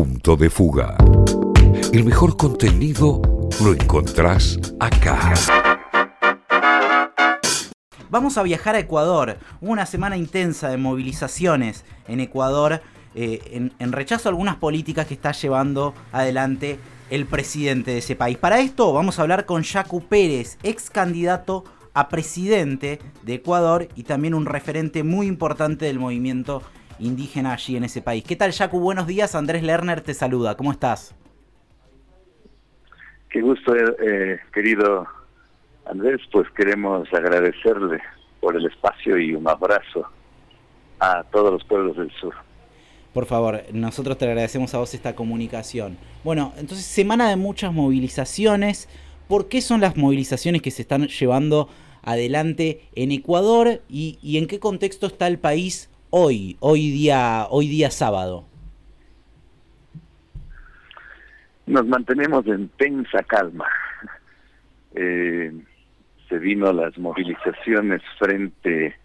Punto de Fuga. El mejor contenido lo encontrás acá. Vamos a viajar a Ecuador. Hubo una semana intensa de movilizaciones en Ecuador eh, en, rechazo a algunas políticas que está llevando adelante el presidente de ese país. Para esto vamos a hablar con Yacu Pérez, ex candidato a presidente de Ecuador y también un referente muy importante del movimiento indígena allí en ese país. ¿Qué tal, Yacu? Buenos días. Andrés Lerner te saluda. ¿Cómo estás? Qué gusto, eh, querido Andrés. Pues queremos agradecerle por el espacio y un abrazo a todos los pueblos del sur. Por favor, nosotros te agradecemos a vos esta comunicación. Bueno, entonces semana de muchas movilizaciones. ¿Por qué son las movilizaciones que se están llevando adelante en Ecuador y, y en qué contexto está el país hoy, hoy día, hoy día sábado? Nos mantenemos en tensa calma. Eh, se vino las movilizaciones frente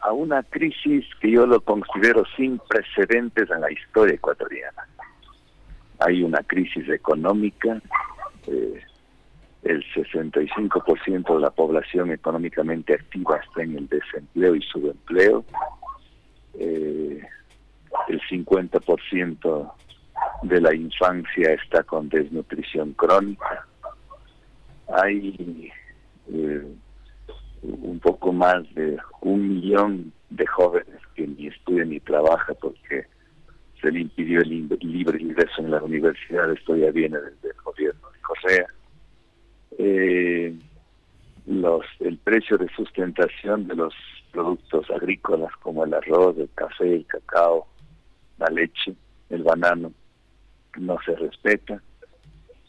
a una crisis que yo lo considero sin precedentes en la historia ecuatoriana. Hay una crisis económica, eh, el 65% de la población económicamente activa está en el desempleo y subempleo, eh, el 50% de la infancia está con desnutrición crónica. Hay eh, un poco más de un millón de jóvenes que ni estudian ni trabajan porque se le impidió el libre ingreso en la universidad. Esto ya viene desde el gobierno de Correa. Eh, los, el precio de sustentación de los productos agrícolas como el arroz, el café, el cacao, la leche, el banano, no se respeta.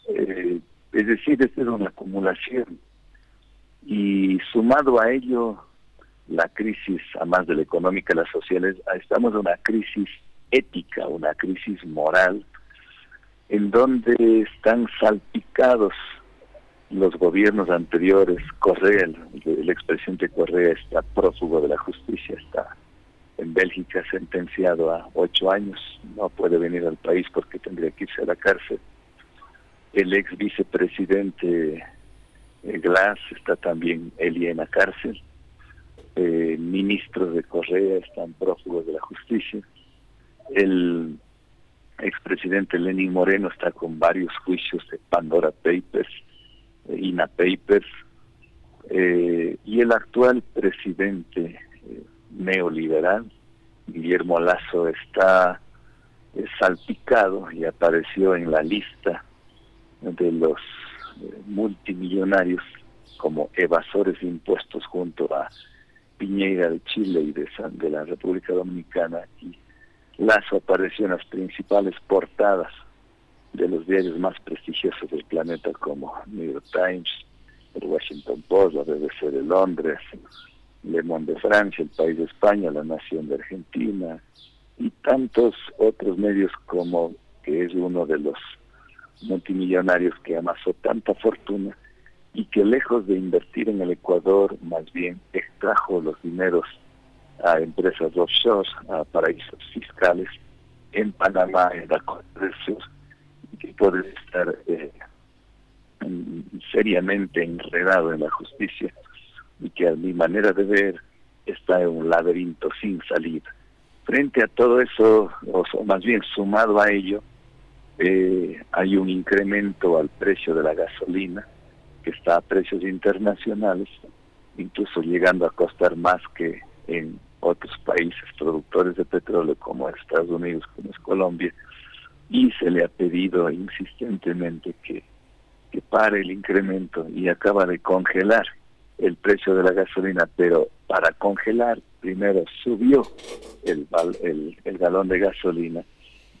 Eh, es decir, es una acumulación. Y sumado a ello, la crisis, además de la económica, las sociales, estamos en una crisis ética, una crisis moral, en donde están salpicados los gobiernos anteriores, Correa, el, expresidente Correa está prófugo de la justicia, está en Bélgica sentenciado a ocho años, no puede venir al país porque tendría que irse a la cárcel. El ex vicepresidente eh, Glass está también él en la cárcel. Eh, ministros de Correa están prófugos de la justicia. El expresidente Lenin Moreno está con varios juicios de Pandora Papers INA Papers, eh, y el actual presidente eh, neoliberal, Guillermo Lazo, está eh, salpicado y apareció en la lista de los multimillonarios como evasores de impuestos junto a Piñera de Chile y de, de la República Dominicana y Lazo apareció en las principales portadas de los diarios más prestigiosos del planeta como New York Times, el Washington Post, la BBC de Londres, Le Monde de Francia, El País de España, La Nación de Argentina y tantos otros medios como que es uno de los multimillonarios que amasó tanta fortuna y que lejos de invertir en el Ecuador, más bien extrajo los dineros a empresas offshore, a paraísos fiscales en Panamá, en la Costa del Sur, que puede estar eh, seriamente enredado en la justicia y que a mi manera de ver está en un laberinto sin salida. Frente a todo eso, o más bien sumado a ello, eh, hay un incremento al precio de la gasolina, que está a precios internacionales, incluso llegando a costar más que en otros países productores de petróleo como Estados Unidos, como es Colombia, y se le ha pedido insistentemente que, que pare el incremento y acaba de congelar el precio de la gasolina, pero para congelar primero subió el, el, el galón de gasolina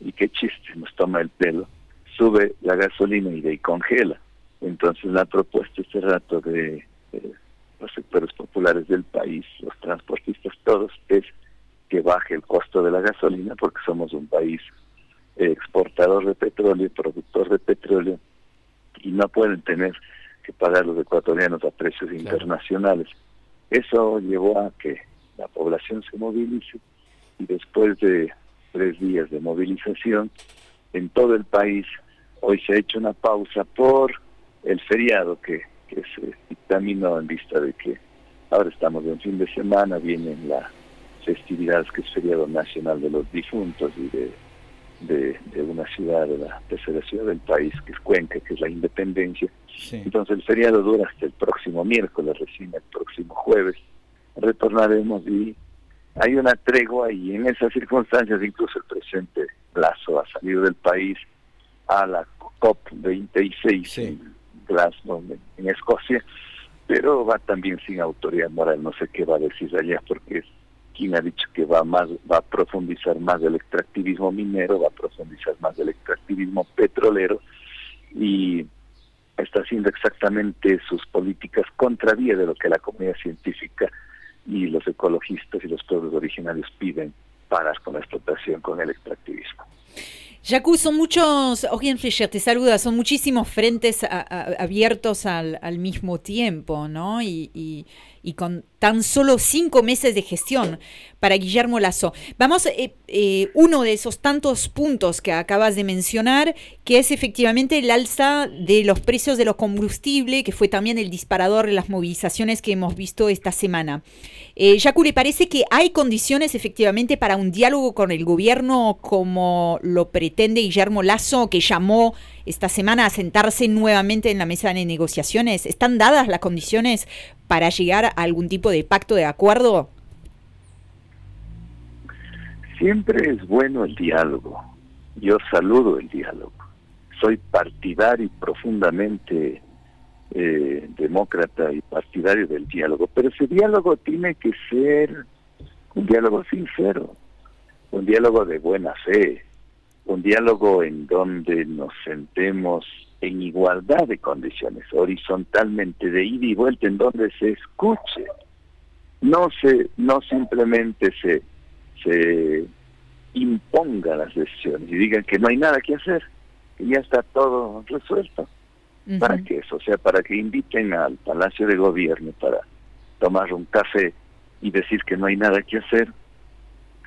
y qué chiste, nos toma el pelo, sube la gasolina y de congela. Entonces la propuesta este rato de los sectores populares del país, los transportistas todos, es que baje el costo de la gasolina porque somos un país exportador de petróleo, productor de petróleo, y no pueden tener que pagar los ecuatorianos a precios internacionales. Eso llevó a que la población se movilice y después de tres días de movilización, en todo el país. Hoy se ha hecho una pausa por el feriado que, que se dictaminó en vista de que ahora estamos en fin de semana, vienen las festividades que es feriado nacional de los difuntos y de, de, una ciudad, de la tercera ciudad del país, que es Cuenca, que es la independencia. Entonces el feriado dura hasta el próximo miércoles, recién el próximo jueves. Retornaremos y hay una tregua y en esas circunstancias incluso el presidente Lazo ha salido del país a la COP26 en Glasgow, en Escocia, pero va también sin autoridad moral, no sé qué va a decir allá porque es ha dicho que va más va a profundizar más del extractivismo minero, va a profundizar más del extractivismo petrolero y está haciendo exactamente sus políticas contravía de lo que la comunidad científica y los ecologistas y los pueblos originarios piden parar con la explotación, con el extractivismo. Jacu, son muchos, Orien Fischer te saluda, son muchísimos frentes abiertos al, mismo tiempo, ¿no? Y, y, con tan solo cinco meses de gestión para Guillermo Lazo. Vamos, eh, eh, uno de esos tantos puntos que acabas de mencionar, que es efectivamente el alza de los precios de los combustibles, que fue también el disparador de las movilizaciones que hemos visto esta semana. Eh, Jacu, ¿le parece que hay condiciones efectivamente para un diálogo con el gobierno como lo pretende Guillermo Lazo, que llamó esta semana sentarse nuevamente en la mesa de negociaciones? ¿Están dadas las condiciones para llegar a algún tipo de pacto de acuerdo? Siempre es bueno el diálogo. Yo saludo el diálogo. Soy partidario y profundamente eh, demócrata y partidario del diálogo, pero ese diálogo tiene que ser un diálogo sincero, un diálogo de buena fe, un diálogo en donde nos sentemos en igualdad de condiciones, horizontalmente, de ida y vuelta, en donde se escuche, no se, no simplemente se se imponga las decisiones y digan que no hay nada que hacer, que ya está todo resuelto. ¿Para qué eso? O sea, para que inviten al Palacio de Gobierno para tomar un café y decir que no hay nada que hacer.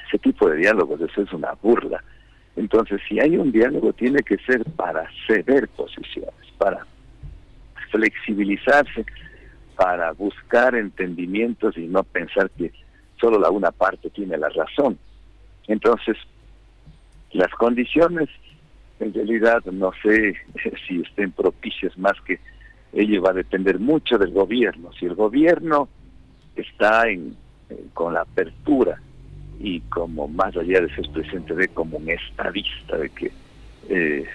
Ese tipo de diálogos, eso es una burla. Entonces, si hay un diálogo, tiene que ser para ceder posiciones, para flexibilizarse, para buscar entendimientos y no pensar que solo la una parte tiene la razón. Entonces, las condiciones, en realidad, no sé si estén propicias más que ello va a depender mucho del gobierno. Si el gobierno está en, con la apertura y como más allá de ser presidente de como un estadista de que eh,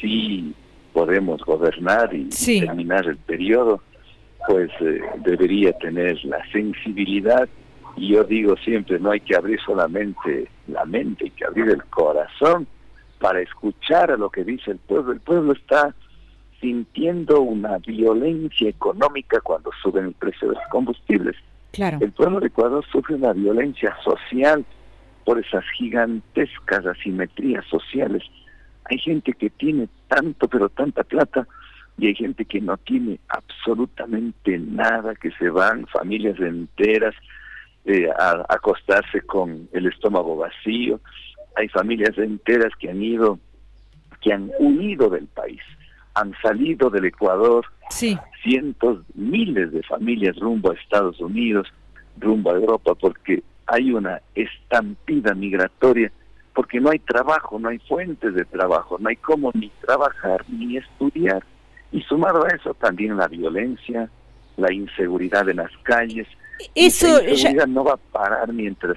sí podemos gobernar y terminar el periodo, pues eh, debería tener la sensibilidad y yo digo siempre, no hay que abrir solamente la mente, hay que abrir el corazón para escuchar a lo que dice el pueblo. El pueblo está sintiendo una violencia económica cuando suben el precio de los combustibles. Claro. El pueblo de Ecuador sufre una violencia social por esas gigantescas asimetrías sociales. Hay gente que tiene tanto, pero tanta plata, y hay gente que no tiene absolutamente nada, que se van familias enteras eh, a, acostarse con el estómago vacío. Hay familias enteras que han ido, que han huido del país, han salido del Ecuador, sí. Cientos, miles de familias rumbo a Estados Unidos, rumbo a Europa, porque hay una estampida migratoria, porque no hay trabajo, no hay fuentes de trabajo, no hay cómo ni trabajar ni estudiar. Y sumado a eso también la violencia, la inseguridad en las calles, eso ya, no va a parar mientras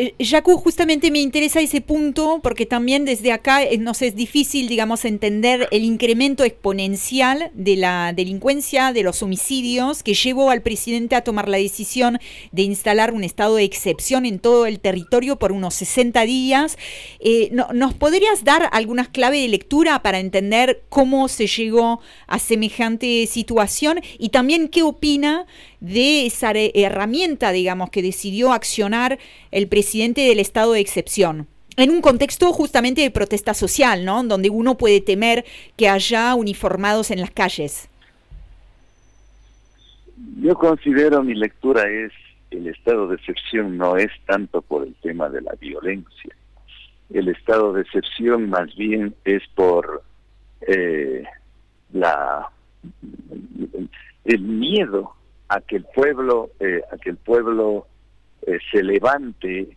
eh, justamente me interesa ese punto porque también desde acá eh, nos es difícil, digamos, entender el incremento exponencial de la delincuencia, de los homicidios, que llevó al presidente a tomar la decisión de instalar un estado de excepción en todo el territorio por unos 60 días. Eh, ¿Nos podrías dar algunas claves de lectura para entender cómo se llegó a semejante situación y también qué opina de esa herramienta, digamos, que decidió accionar el presidente del estado de excepción? En un contexto justamente de protesta social, ¿no? Donde uno puede temer que haya uniformados en las calles. Yo considero, mi lectura es, el estado de excepción no es tanto por el tema de la violencia, el estado de excepción más bien es por eh, la el miedo a que el pueblo eh, a que el pueblo eh, se levante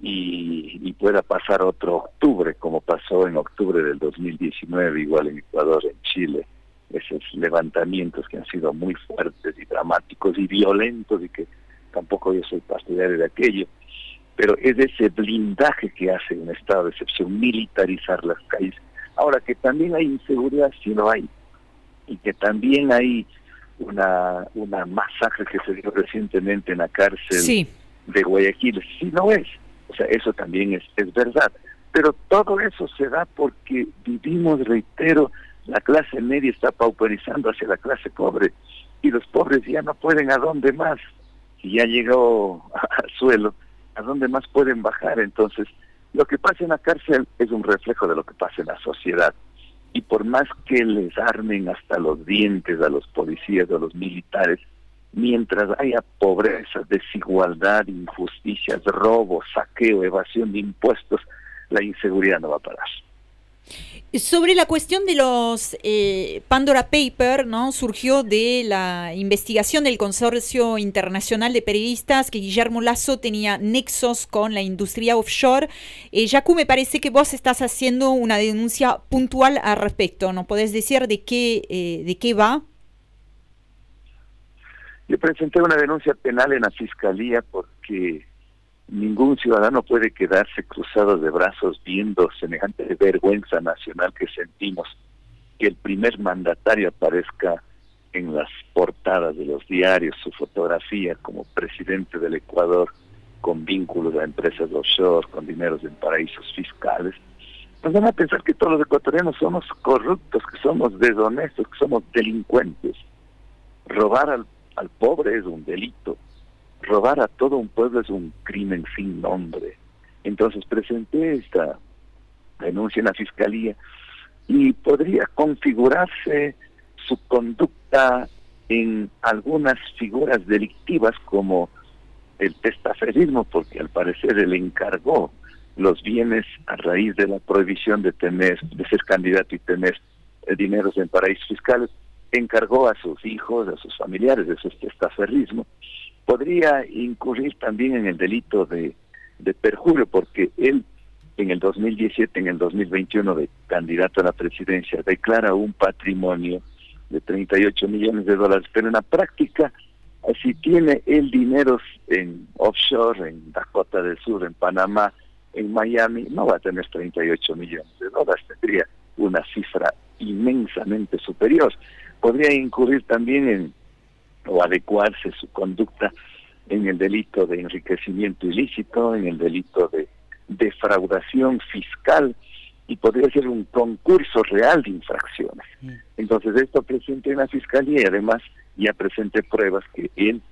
y, pueda pasar otro octubre como pasó en octubre del 2019 igual en Ecuador en Chile. Esos levantamientos que han sido muy fuertes y dramáticos y violentos y que tampoco yo soy partidario de aquello. Pero es ese blindaje que hace un estado de excepción militarizar las calles. Ahora que también hay inseguridad si no hay. Y que también hay una, una masacre que se dio recientemente en la cárcel de Guayaquil. Sí, no es. O sea, eso también es, es verdad. Pero todo eso se da porque vivimos, reitero, la clase media está pauperizando hacia la clase pobre y los pobres ya no pueden a dónde más. Si ya llegó al suelo, ¿a dónde más pueden bajar? Entonces, lo que pasa en la cárcel es un reflejo de lo que pasa en la sociedad y por más que les armen hasta los dientes a los policías, a los militares, mientras haya pobreza, desigualdad, injusticias, robo, saqueo, evasión de impuestos, la inseguridad no va a parar. Sobre la cuestión de los eh, Pandora Paper, ¿no? Surgió de la investigación del Consorcio Internacional de Periodistas que Guillermo Lazo tenía nexos con la industria offshore. Eh, me parece que vos estás haciendo una denuncia puntual al respecto. ¿No podés decir de qué, eh, de qué va? Yo presenté una denuncia penal en la fiscalía porque ningún ciudadano puede quedarse cruzado de brazos viendo semejante vergüenza nacional que sentimos que el primer mandatario aparezca en las portadas de los diarios, su fotografía como presidente del Ecuador con vínculos a empresas offshore, con dineros en paraísos fiscales. Nos van a pensar que todos los ecuatorianos somos corruptos, que somos deshonestos, que somos delincuentes. Robar al, al pobre es un delito, robar a todo un pueblo es un crimen sin nombre. Entonces presenté esta denuncia en la fiscalía y podría configurarse su conducta en algunas figuras delictivas como el testaferismo, porque al parecer él encargó los bienes a raíz de la prohibición de tener, de ser candidato y tener eh, dineros en paraísos fiscales, encargó a sus hijos, a sus familiares de ese testaferrismo podría incurrir también en el delito de, de perjurio, porque él en el 2017, en el 2021 de candidato a la presidencia, declara un patrimonio de 38 millones de dólares, pero en la práctica, si tiene el dinero en offshore, en Dakota del Sur, en Panamá, en Miami, no va a tener 38 millones de dólares, tendría una cifra inmensamente superior. Podría incurrir también en o adecuarse su conducta en el delito de enriquecimiento ilícito, en el delito de defraudación fiscal y podría ser un concurso real de infracciones. Mm. Entonces esto presenté en la fiscalía y además ya presenté pruebas que él,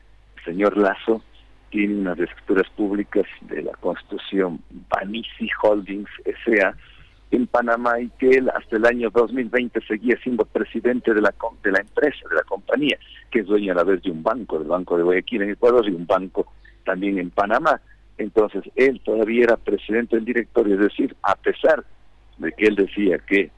señor Lazo, tiene unas escrituras públicas de la construcción Banisi Holdings S.A., en Panamá y que él hasta el año 2020 seguía siendo presidente de la, de la empresa, de la compañía, que es dueña a la vez de un banco, del Banco de Guayaquil en Ecuador y un banco también en Panamá. Entonces él todavía era presidente del directorio, es decir, a pesar de que él decía que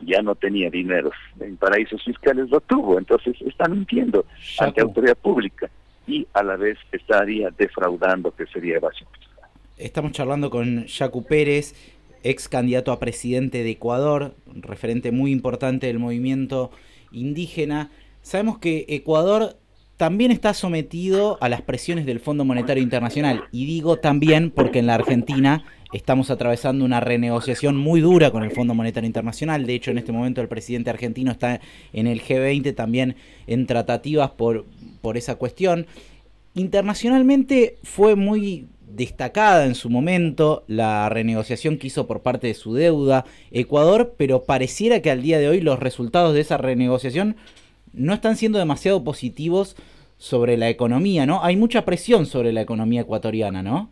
ya no tenía dinero en paraísos fiscales, lo tuvo. Entonces está mintiendo ante autoridad pública y a la vez estaría defraudando, que sería evasión fiscal. Estamos charlando con Jacu Pérez ex candidato a presidente de Ecuador, referente muy importante del movimiento indígena. Sabemos que Ecuador también está sometido a las presiones del Fondo Monetario Internacional. Y digo también porque en la Argentina estamos atravesando una renegociación muy dura con el Fondo Monetario Internacional. De hecho, en este momento el presidente argentino está en el G20 también en tratativas por, por esa cuestión. Internacionalmente fue muy destacada en su momento la renegociación que hizo por parte de su deuda Ecuador, pero pareciera que al día de hoy los resultados de esa renegociación no están siendo demasiado positivos sobre la economía, ¿no? Hay mucha presión sobre la economía ecuatoriana, ¿no?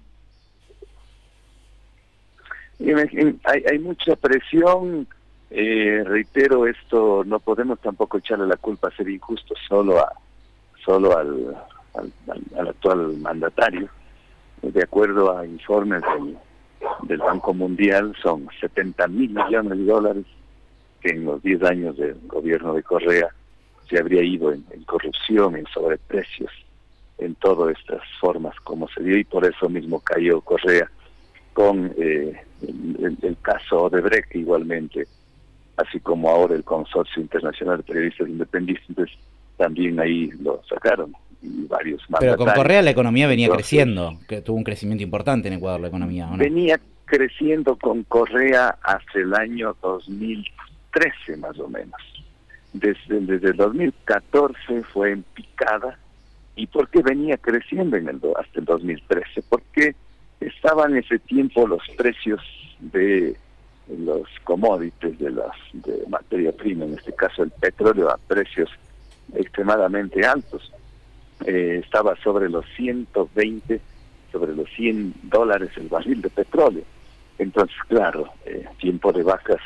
Hay, hay mucha presión, eh, reitero esto, no podemos tampoco echarle la culpa a ser injusto solo a solo al, al actual mandatario de acuerdo a informes del Banco Mundial son 70 mil millones de dólares que en los 10 años del gobierno de Correa se habría ido en, corrupción, en sobreprecios, en todas estas formas como se dio y por eso mismo cayó Correa con eh, el, el, caso Odebrecht igualmente, así como ahora el Consorcio Internacional de Periodistas Independientes también ahí lo sacaron y varios más. Pero con Correa la economía venía creciendo, que tuvo un crecimiento importante en Ecuador la economía. Venía creciendo con Correa hasta el año 2013 más o menos. Desde, desde el 2014 fue en picada. ¿Y por qué venía creciendo en el, hasta el 2013? Porque estaban en ese tiempo los precios de los commodities, de las de materia prima, en este caso el petróleo, a precios extremadamente altos. Eh, estaba sobre los 120, sobre los 100 dólares el barril de petróleo. Entonces, claro, eh, tiempo de vacas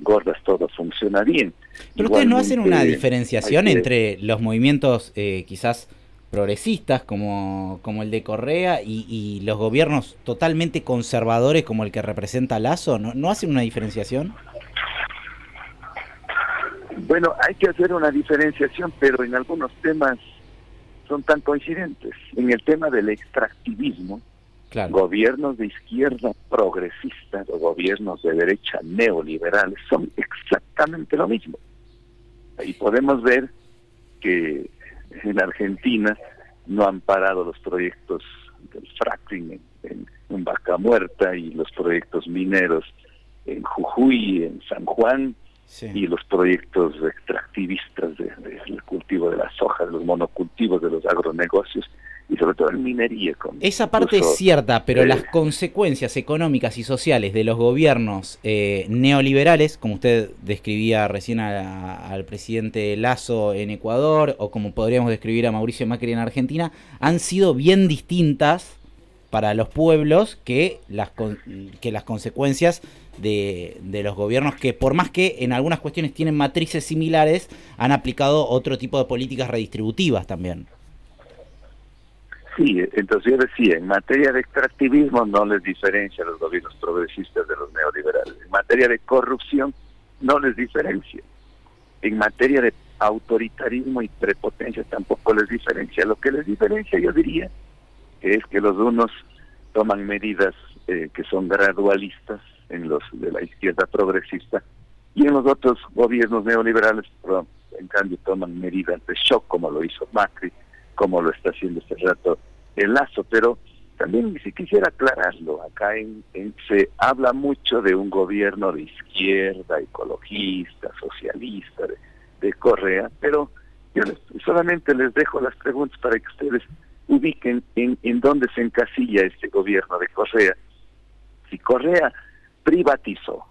gordas todo funciona bien. Pero ustedes no hacen una diferenciación entre los movimientos eh, quizás progresistas como, como el de Correa y, los gobiernos totalmente conservadores como el que representa Lazo? ¿No, ¿No hacen una diferenciación? Bueno, hay que hacer una diferenciación, pero en algunos temas son tan coincidentes. En el tema del extractivismo, gobiernos de izquierda progresistas o gobiernos de derecha neoliberales son exactamente lo mismo. Y podemos ver que en Argentina no han parado los proyectos del fracking en, en Vaca Muerta y los proyectos mineros en Jujuy, en San Juan, y los proyectos extractivistas del cultivo de la soja, de los monocultivos, de los agronegocios y sobre todo en minería. Esa parte es cierta, pero las consecuencias económicas y sociales de los gobiernos eh, neoliberales, como usted describía recién al presidente Lazo en Ecuador, o como podríamos describir a Mauricio Macri en Argentina, han sido bien distintas para los pueblos que las, que las consecuencias de, los gobiernos que por más que en algunas cuestiones tienen matrices similares, han aplicado otro tipo de políticas redistributivas también. Sí, entonces yo decía, en materia de extractivismo no les diferencia a los gobiernos progresistas de los neoliberales. En materia de corrupción no les diferencia. En materia de autoritarismo y prepotencia tampoco les diferencia. Lo que les diferencia, yo diría, es que los unos toman medidas eh, que son gradualistas en los de la izquierda progresista y en los otros gobiernos neoliberales en cambio toman medidas de shock como lo hizo Macri como lo está haciendo este rato el Lazo pero también si quisiera aclararlo acá en, se habla mucho de un gobierno de izquierda ecologista socialista de, de Correa pero yo solamente les dejo las preguntas para que ustedes ubiquen en, en dónde se encasilla este gobierno de Correa. Si Correa privatizó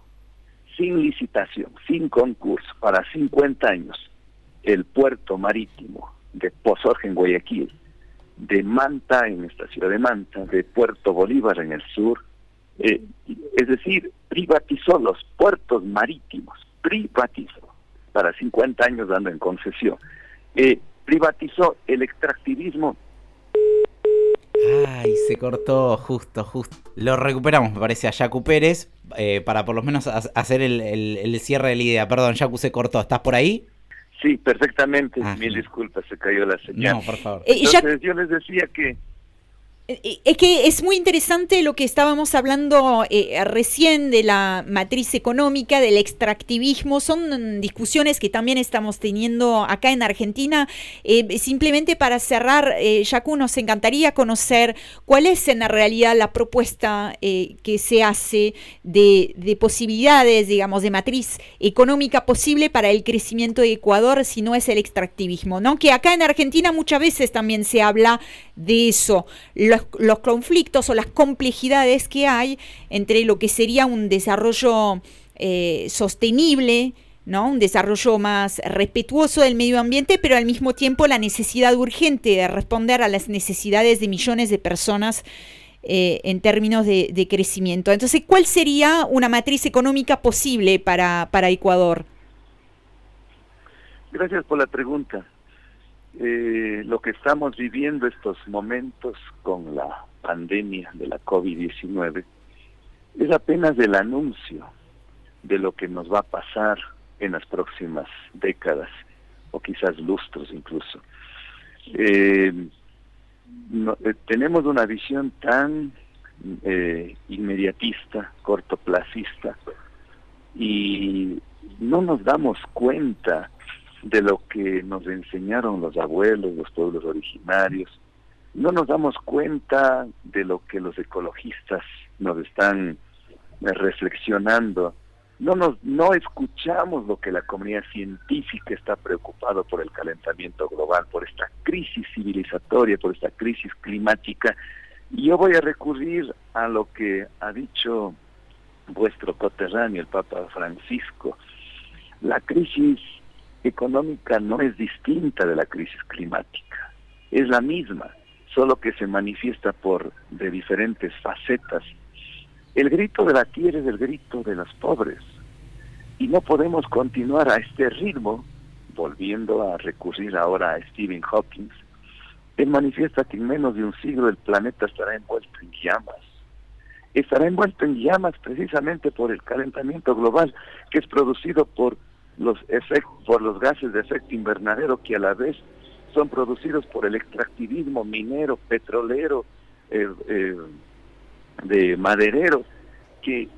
sin licitación, sin concurso, para 50 años, el puerto marítimo de Pozorge en Guayaquil, de Manta en esta ciudad de Manta, de Puerto Bolívar en el sur, eh, es decir, privatizó los puertos marítimos, privatizó, para 50 años dando en concesión. Eh, privatizó el extractivismo Ay, se cortó justo, justo. Lo recuperamos, me parece, a Yacu Pérez eh, para por lo menos hacer el, cierre de la idea. Perdón, Yacu se cortó. ¿Estás por ahí? Sí, perfectamente. Ah, Mil disculpas, se cayó la señal. No, por favor. Eh, Entonces, yo les decía que es que es muy interesante lo que estábamos hablando eh, recién de la matriz económica, del extractivismo. Son discusiones que también estamos teniendo acá en Argentina. Eh, simplemente para cerrar, Yacu, nos encantaría conocer cuál es en realidad la propuesta que se hace de, de, posibilidades, digamos, de matriz económica posible para el crecimiento de Ecuador si no es el extractivismo, ¿no? Que acá en Argentina muchas veces también se habla de eso los, conflictos o las complejidades que hay entre lo que sería un desarrollo eh, sostenible, ¿no? un desarrollo más respetuoso del medio ambiente, pero al mismo tiempo la necesidad urgente de responder a las necesidades de millones de personas eh, en términos de, crecimiento. Entonces, ¿cuál sería una matriz económica posible para, para Ecuador? Gracias por la pregunta. Eh, lo que estamos viviendo estos momentos con la pandemia de la COVID-19 es apenas el anuncio de lo que nos va a pasar en las próximas décadas o quizás lustros incluso. Eh, eh, tenemos una visión tan eh, inmediatista, cortoplacista, y no nos damos cuenta de lo que nos enseñaron los abuelos, los pueblos originarios, no nos damos cuenta de lo que los ecologistas nos están reflexionando no nos no escuchamos lo que la comunidad científica está preocupado por el calentamiento global, por esta crisis civilizatoria, por esta crisis climática. Y yo voy a recurrir a lo que ha dicho vuestro coterráneo, el Papa Francisco. La crisis económica no es distinta de la crisis climática, es la misma, solo que se manifiesta por de diferentes facetas el grito de la tierra es el grito de los pobres. Y no podemos continuar a este ritmo, volviendo a recurrir ahora a Stephen Hawking. Él manifiesta que en menos de un siglo el planeta estará envuelto en llamas. Estará envuelto en llamas precisamente por el calentamiento global que es producido por los, por los gases de efecto invernadero que a la vez son producidos por el extractivismo minero, petrolero, eh, eh, de madereros que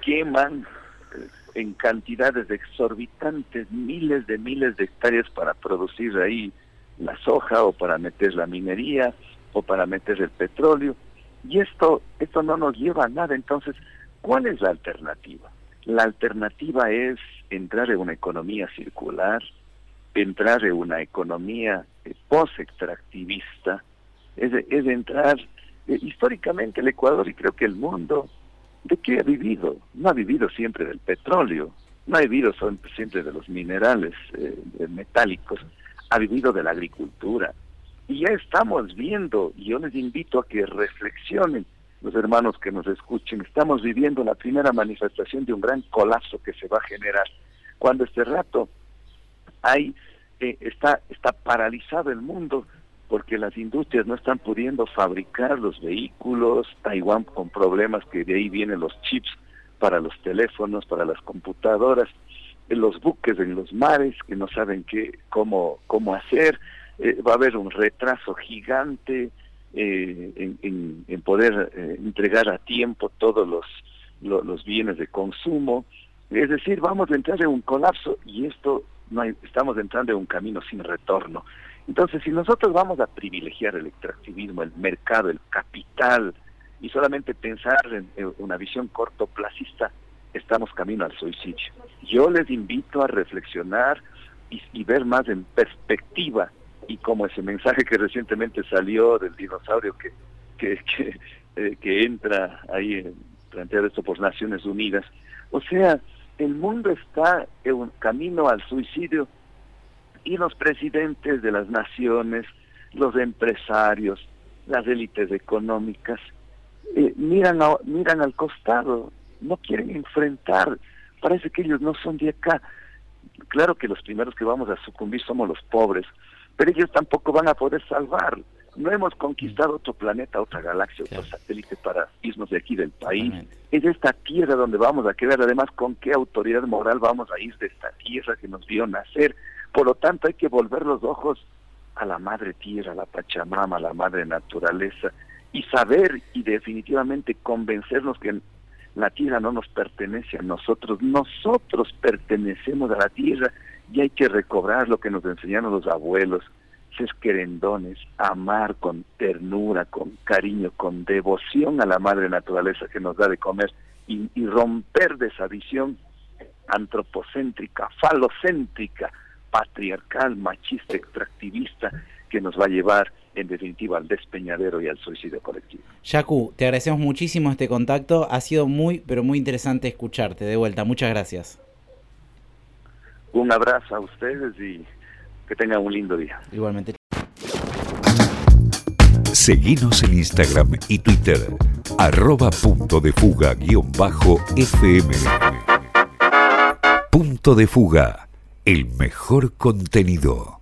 queman eh, en cantidades exorbitantes, miles de miles de hectáreas para producir ahí la soja o para meter la minería o para meter el petróleo. Y esto, esto no nos lleva a nada. Entonces, ¿cuál es la alternativa? La alternativa es entrar en una economía circular, entrar en una economía eh, post-extractivista, es, entrar eh, históricamente el Ecuador y creo que el mundo, ¿de qué ha vivido? No ha vivido siempre del petróleo, no ha vivido siempre de los minerales eh, metálicos, ha vivido de la agricultura. Y ya estamos viendo, y yo les invito a que reflexionen, los hermanos que nos escuchen, estamos viviendo la primera manifestación de un gran colapso que se va a generar. Cuando este rato hay, eh, está, está paralizado el mundo porque las industrias no están pudiendo fabricar los vehículos, Taiwán con problemas que de ahí vienen los chips para los teléfonos, para las computadoras, los buques en los mares que no saben qué, cómo, cómo hacer, eh, va a haber un retraso gigante eh, en, poder eh, entregar a tiempo todos los, los bienes de consumo, es decir, vamos a entrar en un colapso y esto no estamos entrando en un camino sin retorno. Entonces, si nosotros vamos a privilegiar el extractivismo, el mercado, el capital, y solamente pensar en, una visión cortoplacista, estamos camino al suicidio. Yo les invito a reflexionar y, ver más en perspectiva, y como ese mensaje que recientemente salió del dinosaurio que, eh, que entra ahí, en, planteado esto por Naciones Unidas, o sea, el mundo está en camino al suicidio y los presidentes de las naciones, los empresarios, las élites económicas, eh, miran, miran al costado, no quieren enfrentar, parece que ellos no son de acá. Claro que los primeros que vamos a sucumbir somos los pobres, pero ellos tampoco van a poder salvar. No hemos conquistado otro planeta, otra galaxia, otro satélite para irnos de aquí del país. Es esta tierra donde vamos a quedar. Además, ¿con qué autoridad moral vamos a ir de esta tierra que nos vio nacer? Por lo tanto, hay que volver los ojos a la madre tierra, a la Pachamama, a la madre naturaleza, y saber y definitivamente convencernos que la tierra no nos pertenece a nosotros, nosotros pertenecemos a la tierra y hay que recobrar lo que nos enseñaron los abuelos, ser querendones, amar con ternura, con cariño, con devoción a la madre naturaleza que nos da de comer y, romper de esa visión antropocéntrica, falocéntrica, patriarcal, machista, extractivista que nos va a llevar en definitiva al despeñadero y al suicidio colectivo. Yacu, te agradecemos muchísimo este contacto, ha sido muy, pero muy interesante escucharte de vuelta, muchas gracias. Un abrazo a ustedes y que tengan un lindo día. Igualmente. Seguimos en Instagram y Twitter, arroba punto de fuga guion bajo FM. Punto de fuga el mejor contenido.